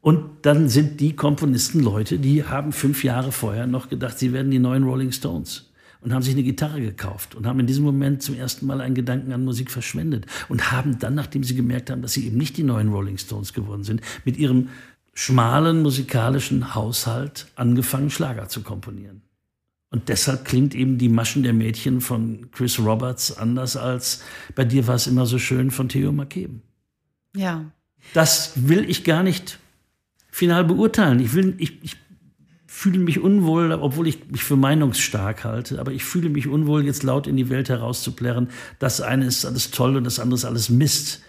Und dann sind die Komponisten Leute, die haben fünf Jahre vorher noch gedacht, sie werden die neuen Rolling Stones. Und haben sich eine Gitarre gekauft und haben in diesem Moment zum ersten Mal einen Gedanken an Musik verschwendet. Und haben dann, nachdem sie gemerkt haben, dass sie eben nicht die neuen Rolling Stones geworden sind, mit ihrem schmalen musikalischen Haushalt angefangen, Schlager zu komponieren. Und deshalb klingt eben die Maschen der Mädchen von Chris Roberts anders als bei dir war es immer so schön von Theo McKeben. Ja. Das will ich gar nicht final beurteilen. Ich, will, ich, ich fühle mich unwohl, obwohl ich mich für meinungsstark halte, aber ich fühle mich unwohl, jetzt laut in die Welt herauszuplärren, das eine ist alles toll und das andere ist alles Mist.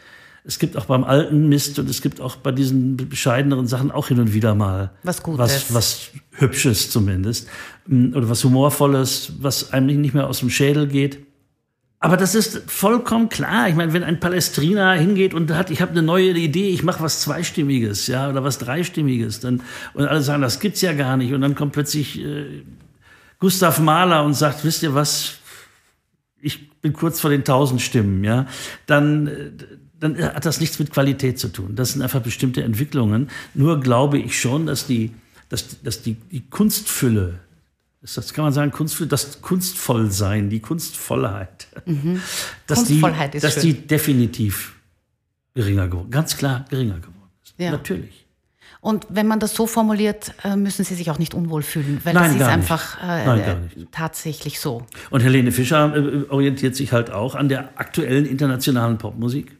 Es gibt auch beim alten Mist und es gibt auch bei diesen bescheideneren Sachen auch hin und wieder mal was Gutes. Was, was Hübsches zumindest. Oder was Humorvolles, was einem nicht mehr aus dem Schädel geht. Aber das ist vollkommen klar. Ich meine, wenn ein Palestriner hingeht und hat, ich habe eine neue Idee, ich mache was Zweistimmiges, ja, oder was Dreistimmiges, dann und alle sagen, das gibt's ja gar nicht. Und dann kommt plötzlich äh, Gustav Mahler und sagt, wisst ihr was? Ich bin kurz vor den tausend Stimmen, ja. Dann äh, dann hat das nichts mit Qualität zu tun. Das sind einfach bestimmte Entwicklungen. Nur glaube ich schon, dass die, dass, dass die, die Kunstfülle das kann man sagen, Kunstvoll, das Kunstvollsein, die Kunstvollheit. Mhm. Dass, Kunstvollheit die, dass schön. die definitiv geringer geworden, ganz klar geringer geworden ist. Ja. Natürlich. Und wenn man das so formuliert, äh, müssen Sie sich auch nicht unwohl fühlen, weil Nein, das ist einfach äh, Nein, tatsächlich so. Und Helene Fischer äh, orientiert sich halt auch an der aktuellen internationalen Popmusik.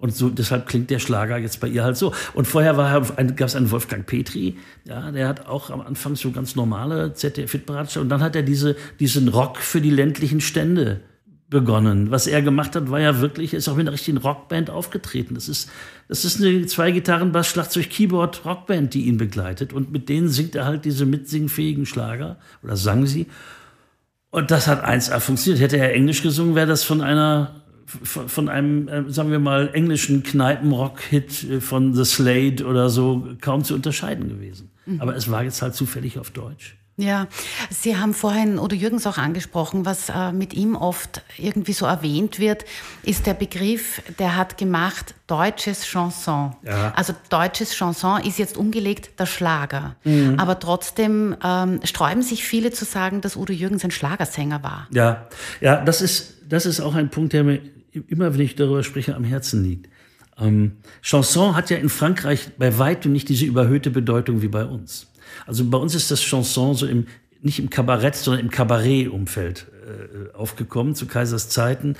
Und so, deshalb klingt der Schlager jetzt bei ihr halt so. Und vorher gab es einen Wolfgang Petri, ja, der hat auch am Anfang so ganz normale ZDF-Hitberatscher. Und dann hat er diese, diesen Rock für die ländlichen Stände begonnen. Was er gemacht hat, war ja wirklich, ist auch mit einer richtigen Rockband aufgetreten. Das ist, das ist eine zwei Gitarren, Bass, Schlagzeug, Keyboard Rockband, die ihn begleitet. Und mit denen singt er halt diese mitsingfähigen Schlager oder sang sie. Und das hat 1A funktioniert. Hätte er Englisch gesungen, wäre das von einer von einem, äh, sagen wir mal, englischen Kneipenrock-Hit äh, von The Slade oder so kaum zu unterscheiden gewesen. Mhm. Aber es war jetzt halt zufällig auf Deutsch. Ja, Sie haben vorhin Udo Jürgens auch angesprochen, was äh, mit ihm oft irgendwie so erwähnt wird, ist der Begriff, der hat gemacht deutsches Chanson. Ja. Also deutsches Chanson ist jetzt umgelegt der Schlager. Mhm. Aber trotzdem ähm, sträuben sich viele zu sagen, dass Udo Jürgens ein Schlagersänger war. Ja, ja, das ist, das ist auch ein Punkt, der mir immer, wenn ich darüber spreche, am Herzen liegt. Ähm, Chanson hat ja in Frankreich bei weitem nicht diese überhöhte Bedeutung wie bei uns. Also bei uns ist das Chanson so im, nicht im Kabarett, sondern im Kabarett-Umfeld äh, aufgekommen, zu Kaisers Zeiten,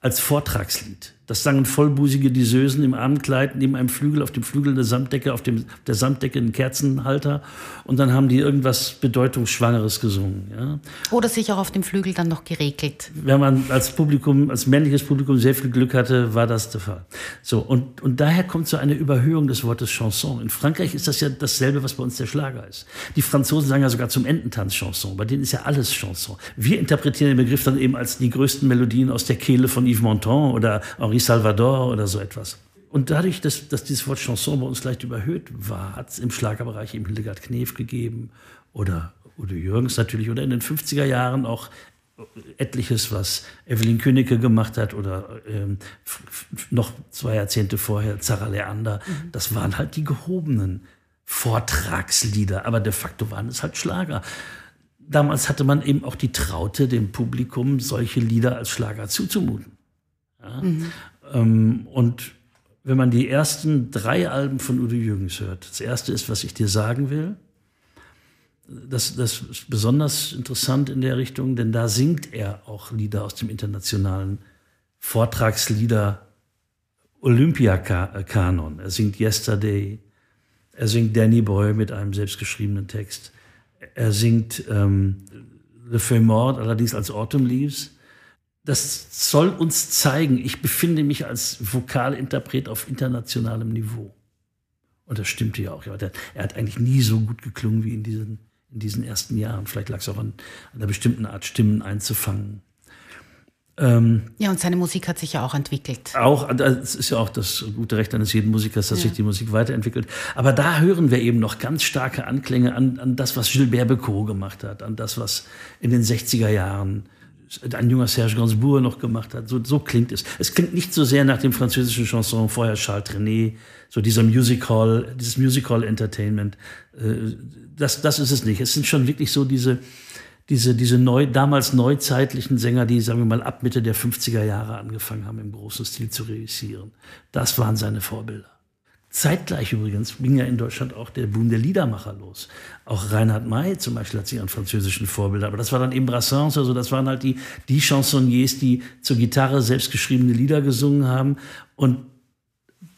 als Vortragslied. Das sangen vollbusige Disösen im Abendkleid neben einem Flügel, auf dem Flügel eine Samtdecke, auf dem, der Samtdecke einen Kerzenhalter. Und dann haben die irgendwas Bedeutungsschwangeres gesungen. Ja. Oder sich auch auf dem Flügel dann noch geregelt. Wenn man als Publikum, als männliches Publikum sehr viel Glück hatte, war das der Fall. So, und, und daher kommt so eine Überhöhung des Wortes Chanson. In Frankreich ist das ja dasselbe, was bei uns der Schlager ist. Die Franzosen sagen ja sogar zum Ententanz Chanson. Bei denen ist ja alles Chanson. Wir interpretieren den Begriff dann eben als die größten Melodien aus der Kehle von Yves Montand oder Henri Salvador oder so etwas. Und dadurch, dass, dass dieses Wort Chanson bei uns leicht überhöht war, hat es im Schlagerbereich eben Hildegard Knef gegeben oder Udo Jürgens natürlich oder in den 50er Jahren auch etliches, was Evelyn Königke gemacht hat oder ähm, noch zwei Jahrzehnte vorher Zara Leander. Mhm. Das waren halt die gehobenen Vortragslieder, aber de facto waren es halt Schlager. Damals hatte man eben auch die Traute, dem Publikum solche Lieder als Schlager zuzumuten. Ja? Mhm. Ähm, und wenn man die ersten drei Alben von Udo Jürgens hört, das erste ist, was ich dir sagen will. Das, das ist besonders interessant in der Richtung, denn da singt er auch Lieder aus dem internationalen Vortragslieder Olympiakanon. Er singt Yesterday, er singt Danny Boy mit einem selbstgeschriebenen Text, er singt ähm, Le Feuille Mort, allerdings als Autumn Leaves das soll uns zeigen, ich befinde mich als Vokalinterpret auf internationalem Niveau. Und das stimmte ja auch. Er hat eigentlich nie so gut geklungen wie in diesen, in diesen ersten Jahren. Vielleicht lag es auch an, an einer bestimmten Art, Stimmen einzufangen. Ähm, ja, und seine Musik hat sich ja auch entwickelt. Auch, das ist ja auch das gute Recht eines jeden Musikers, dass ja. sich die Musik weiterentwickelt. Aber da hören wir eben noch ganz starke Anklänge an, an das, was Gilbert Becot gemacht hat, an das, was in den 60er Jahren ein junger Serge Gainsbourg noch gemacht hat. So, so klingt es. Es klingt nicht so sehr nach dem französischen Chanson vorher Charles Trenet, so dieser Musical, dieses Musical Entertainment. Äh, das, das ist es nicht. Es sind schon wirklich so diese, diese, diese neu, damals neuzeitlichen Sänger, die, sagen wir mal, ab Mitte der 50er Jahre angefangen haben, im großen Stil zu reüssieren. Das waren seine Vorbilder. Zeitgleich übrigens ging ja in Deutschland auch der Boom der Liedermacher los. Auch Reinhard May zum Beispiel hat sich an französischen Vorbilder, aber das war dann eben Brassens, also das waren halt die, die Chansonniers, die zur Gitarre selbstgeschriebene Lieder gesungen haben. Und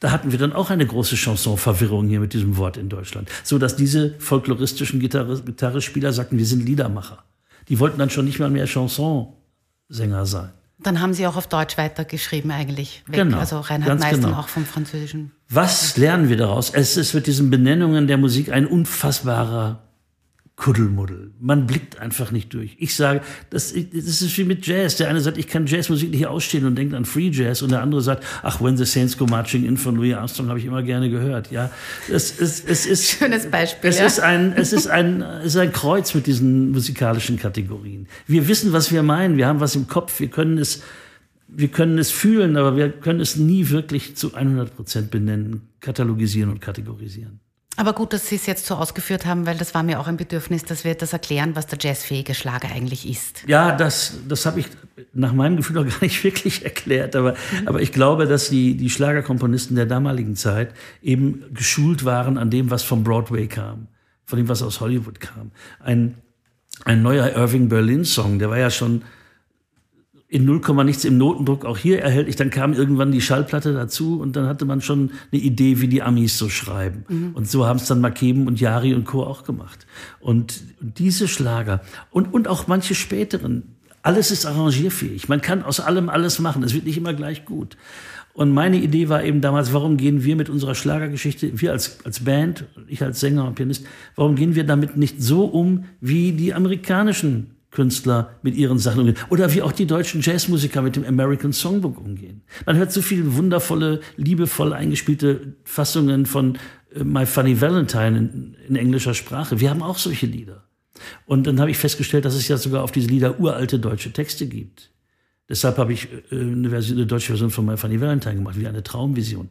Da hatten wir dann auch eine große Chanson-Verwirrung hier mit diesem Wort in Deutschland. So dass diese folkloristischen Gitarre Gitarrespieler sagten, wir sind Liedermacher. Die wollten dann schon nicht mal mehr Chansonsänger sein. Dann haben Sie auch auf Deutsch weitergeschrieben eigentlich. Weg. Genau, also Reinhard Meister genau. auch vom Französischen. Was lernen wir daraus? Es ist mit diesen Benennungen der Musik ein unfassbarer Kuddelmuddel. Man blickt einfach nicht durch. Ich sage, das, das ist wie mit Jazz. Der eine sagt, ich kann Jazzmusik nicht ausstehen und denkt an Free Jazz. Und der andere sagt, ach, When the Saints Go Marching In von Louis Armstrong habe ich immer gerne gehört. Ja, es, es, es ist, Schönes Beispiel. Es, ja. ist ein, es, ist ein, es ist ein Kreuz mit diesen musikalischen Kategorien. Wir wissen, was wir meinen. Wir haben was im Kopf. Wir können es, wir können es fühlen, aber wir können es nie wirklich zu 100 Prozent benennen, katalogisieren und kategorisieren. Aber gut, dass Sie es jetzt so ausgeführt haben, weil das war mir auch ein Bedürfnis, dass wir das erklären, was der jazzfähige Schlager eigentlich ist. Ja, das, das habe ich nach meinem Gefühl auch (laughs) gar nicht wirklich erklärt. Aber, mhm. aber ich glaube, dass die, die Schlagerkomponisten der damaligen Zeit eben geschult waren an dem, was vom Broadway kam, von dem, was aus Hollywood kam. Ein, ein neuer Irving Berlin-Song, der war ja schon in 0, nichts im Notendruck auch hier erhältlich. Dann kam irgendwann die Schallplatte dazu und dann hatte man schon eine Idee, wie die Amis so schreiben. Mhm. Und so haben es dann Makeben und Yari und Co. auch gemacht. Und, diese Schlager und, und auch manche späteren, alles ist arrangierfähig. Man kann aus allem alles machen. Es wird nicht immer gleich gut. Und meine Idee war eben damals, warum gehen wir mit unserer Schlagergeschichte, wir als, als Band, ich als Sänger und Pianist, warum gehen wir damit nicht so um wie die amerikanischen Künstler mit ihren Sachen umgehen. Oder wie auch die deutschen Jazzmusiker mit dem American Songbook umgehen. Man hört so viele wundervolle, liebevoll eingespielte Fassungen von äh, My Funny Valentine in, in, englischer Sprache. Wir haben auch solche Lieder. Und dann habe ich festgestellt, dass es ja sogar auf diese Lieder uralte deutsche Texte gibt. Deshalb habe ich äh, eine, Version, eine deutsche Version von My Funny Valentine gemacht, wie eine Traumvision.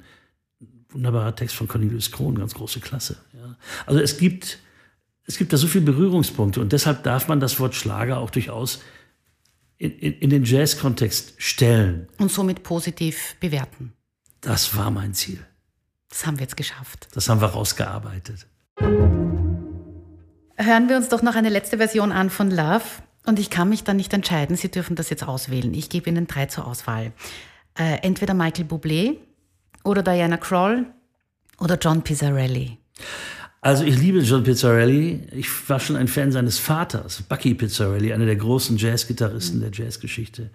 Wunderbarer Text von Cornelius Krohn, ganz große Klasse. Ja. Also es gibt es gibt da so viele Berührungspunkte und deshalb darf man das Wort Schlager auch durchaus in, in, in den Jazz-Kontext stellen. Und somit positiv bewerten. Das war mein Ziel. Das haben wir jetzt geschafft. Das haben wir rausgearbeitet. Hören wir uns doch noch eine letzte Version an von Love. Und ich kann mich dann nicht entscheiden. Sie dürfen das jetzt auswählen. Ich gebe Ihnen drei zur Auswahl. Äh, entweder Michael Bublé oder Diana Kroll oder John Pizzarelli. Also ich liebe John Pizzarelli. Ich war schon ein Fan seines Vaters, Bucky Pizzarelli, einer der großen Jazzgitarristen mhm. der Jazzgeschichte.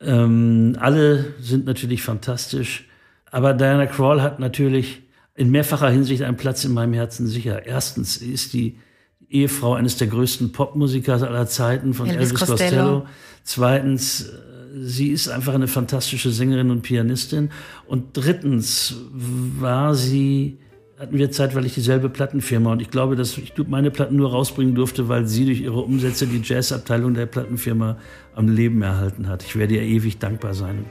Ähm, alle sind natürlich fantastisch, aber Diana Krall hat natürlich in mehrfacher Hinsicht einen Platz in meinem Herzen sicher. Erstens ist die Ehefrau eines der größten Popmusiker aller Zeiten von Elvis, Elvis Costello. Costello. Zweitens, äh, sie ist einfach eine fantastische Sängerin und Pianistin. Und drittens war sie hatten wir zeitweilig dieselbe Plattenfirma und ich glaube, dass ich meine Platten nur rausbringen durfte, weil sie durch ihre Umsätze die Jazzabteilung der Plattenfirma am Leben erhalten hat. Ich werde ihr ewig dankbar sein.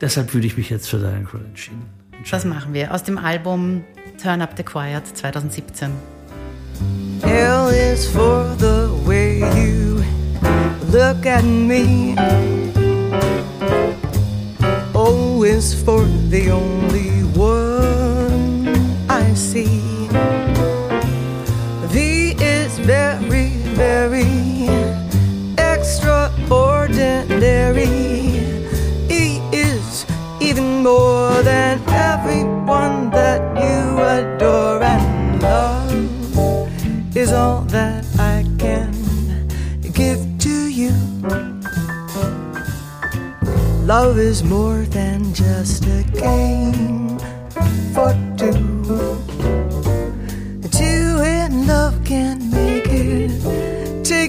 Deshalb würde ich mich jetzt für Diane Kroll entschieden. Das machen wir aus dem Album Turn Up the Quiet 2017. L is for the way you look at me. O is for the only one. See. V is very, very extraordinary. E is even more than everyone that you adore, and love is all that I can give to you. Love is more than just a game for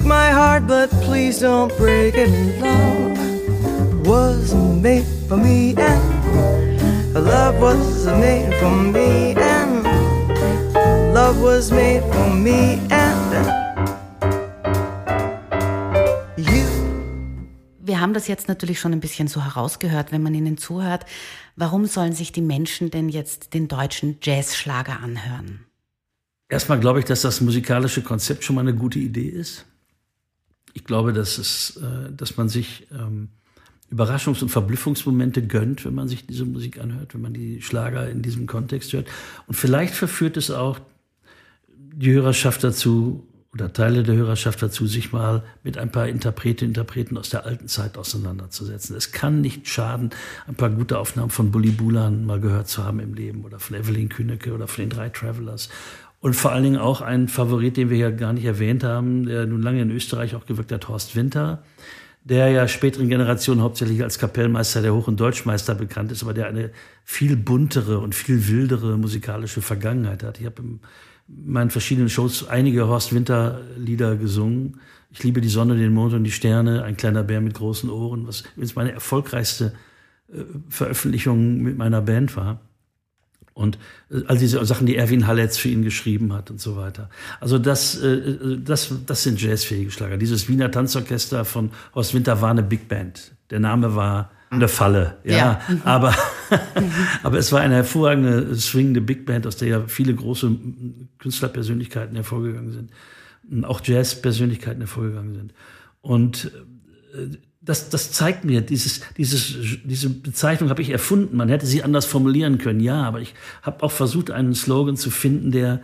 two. my heart, but please don't break it. Love was made for me, and love was made for me, and love was made for me, and you. Wir haben das jetzt natürlich schon ein bisschen so herausgehört, wenn man ihnen zuhört. Warum sollen sich die Menschen denn jetzt den deutschen Jazzschlager anhören? Erstmal glaube ich, dass das musikalische Konzept schon mal eine gute Idee ist ich glaube, dass, es, äh, dass man sich ähm, Überraschungs- und Verblüffungsmomente gönnt, wenn man sich diese Musik anhört, wenn man die Schlager in diesem Kontext hört. Und vielleicht verführt es auch die Hörerschaft dazu, oder Teile der Hörerschaft dazu, sich mal mit ein paar Interprete, Interpreten aus der alten Zeit auseinanderzusetzen. Es kann nicht schaden, ein paar gute Aufnahmen von Bully Bulan mal gehört zu haben im Leben oder von Evelyn Kühnecke oder von den drei Travelers. Und vor allen Dingen auch ein Favorit, den wir ja gar nicht erwähnt haben, der nun lange in Österreich auch gewirkt hat, Horst Winter, der ja späteren Generationen hauptsächlich als Kapellmeister der Hoch- und Deutschmeister bekannt ist, aber der eine viel buntere und viel wildere musikalische Vergangenheit hat. Ich habe meinen verschiedenen Shows einige Horst Winter Lieder gesungen. Ich liebe die Sonne, den Mond und die Sterne, ein kleiner Bär mit großen Ohren, was übrigens meine erfolgreichste äh, Veröffentlichung mit meiner Band war. Und äh, all diese Sachen, die Erwin Halletz für ihn geschrieben hat und so weiter. Also das, äh, das, das sind jazzfähige Schlager. Dieses Wiener Tanzorchester von Horst Winter war eine Big Band. Der Name war eine Falle, ja. ja. (laughs) Aber, (laughs) aber es war eine hervorragende, swingende Big Band, aus der ja viele große Künstlerpersönlichkeiten hervorgegangen sind. Auch Jazzpersönlichkeiten hervorgegangen sind. Und äh, das, das zeigt mir, dieses, dieses, diese Bezeichnung habe ich erfunden. Man hätte sie anders formulieren können, ja, aber ich habe auch versucht, einen Slogan zu finden, der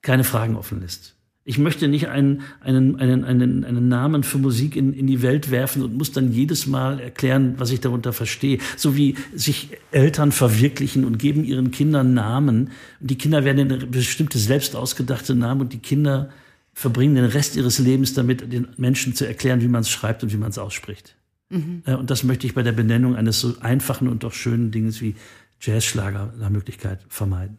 keine Fragen offen lässt. Ich möchte nicht einen, einen, einen, einen, einen Namen für Musik in, in die Welt werfen und muss dann jedes Mal erklären, was ich darunter verstehe. So wie sich Eltern verwirklichen und geben ihren Kindern Namen. Die Kinder werden eine bestimmte selbst ausgedachte Namen und die Kinder verbringen den Rest ihres Lebens damit, den Menschen zu erklären, wie man es schreibt und wie man es ausspricht. Mhm. Und das möchte ich bei der Benennung eines so einfachen und doch schönen Dinges wie Jazzschlager nach Möglichkeit vermeiden.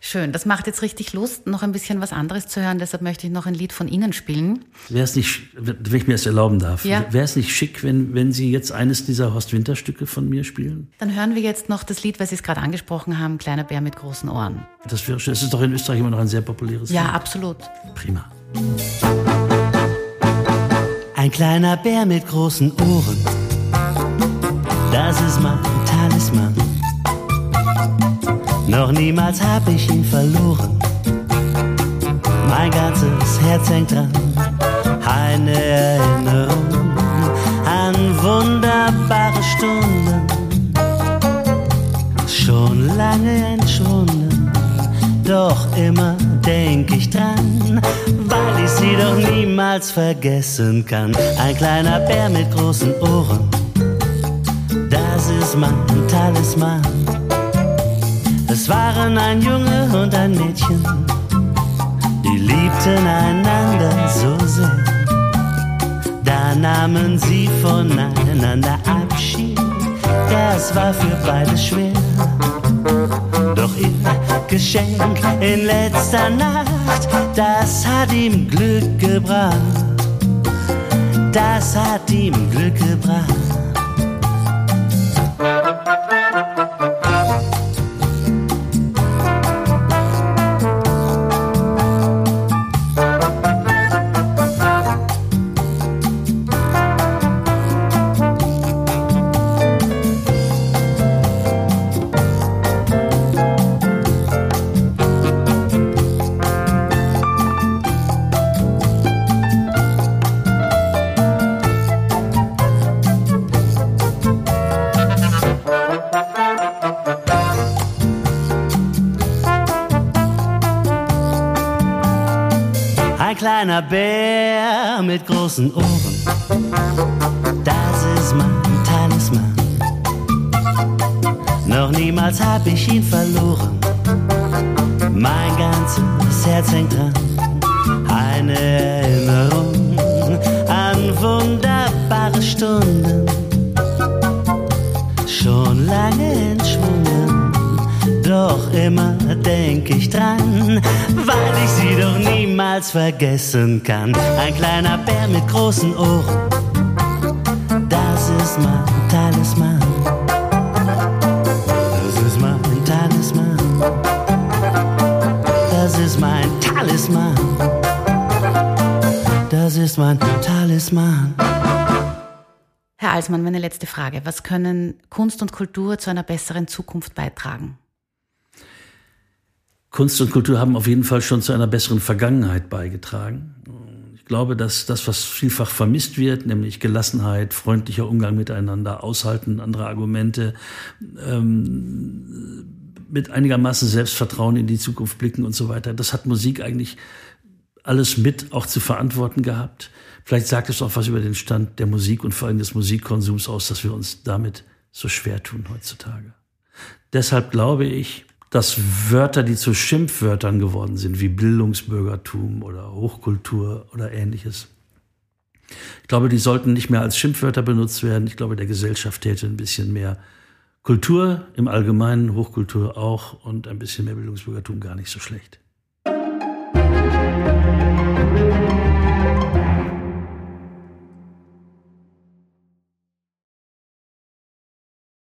Schön, das macht jetzt richtig Lust, noch ein bisschen was anderes zu hören. Deshalb möchte ich noch ein Lied von Ihnen spielen. Wäre es nicht, wenn ich mir das erlauben darf, ja. wäre es nicht schick, wenn, wenn Sie jetzt eines dieser Horst-Winter-Stücke von mir spielen? Dann hören wir jetzt noch das Lied, was Sie es gerade angesprochen haben, Kleiner Bär mit großen Ohren. Das wäre schön. Es ist doch in Österreich immer noch ein sehr populäres ja, Lied. Ja, absolut. Prima. Ein kleiner Bär mit großen Ohren, das ist mein Talisman. Noch niemals hab ich ihn verloren. Mein ganzes Herz hängt dran. Eine Erinnerung an wunderbare Stunden. Schon lange entschwunden, doch immer denk ich dran, weil ich sie doch niemals vergessen kann. Ein kleiner Bär mit großen Ohren, das ist mein Talisman. Es waren ein Junge und ein Mädchen, die liebten einander so sehr. Da nahmen sie voneinander Abschied, das war für beide schwer. Doch ihr Geschenk in letzter Nacht, das hat ihm Glück gebracht. Das hat ihm Glück gebracht. Kleiner Bär mit großen Ohren. Das ist mein Talisman. Noch niemals hab ich ihn verloren. Mein ganzes Herz hängt dran. Eine Erinnerung an wunderbare Stunden. Immer denk ich dran, weil ich sie doch niemals vergessen kann. Ein kleiner Bär mit großen Ohren, das ist mein Talisman. Das ist mein Talisman. Das ist mein Talisman. Das ist mein Talisman. Herr Alsmann, meine letzte Frage. Was können Kunst und Kultur zu einer besseren Zukunft beitragen? Kunst und Kultur haben auf jeden Fall schon zu einer besseren Vergangenheit beigetragen. Ich glaube, dass das, was vielfach vermisst wird, nämlich Gelassenheit, freundlicher Umgang miteinander, Aushalten anderer Argumente, ähm, mit einigermaßen Selbstvertrauen in die Zukunft blicken und so weiter, das hat Musik eigentlich alles mit auch zu verantworten gehabt. Vielleicht sagt es auch was über den Stand der Musik und vor allem des Musikkonsums aus, dass wir uns damit so schwer tun heutzutage. Deshalb glaube ich, dass Wörter, die zu Schimpfwörtern geworden sind, wie Bildungsbürgertum oder Hochkultur oder ähnliches, ich glaube, die sollten nicht mehr als Schimpfwörter benutzt werden. Ich glaube, der Gesellschaft täte ein bisschen mehr Kultur im Allgemeinen, Hochkultur auch und ein bisschen mehr Bildungsbürgertum gar nicht so schlecht.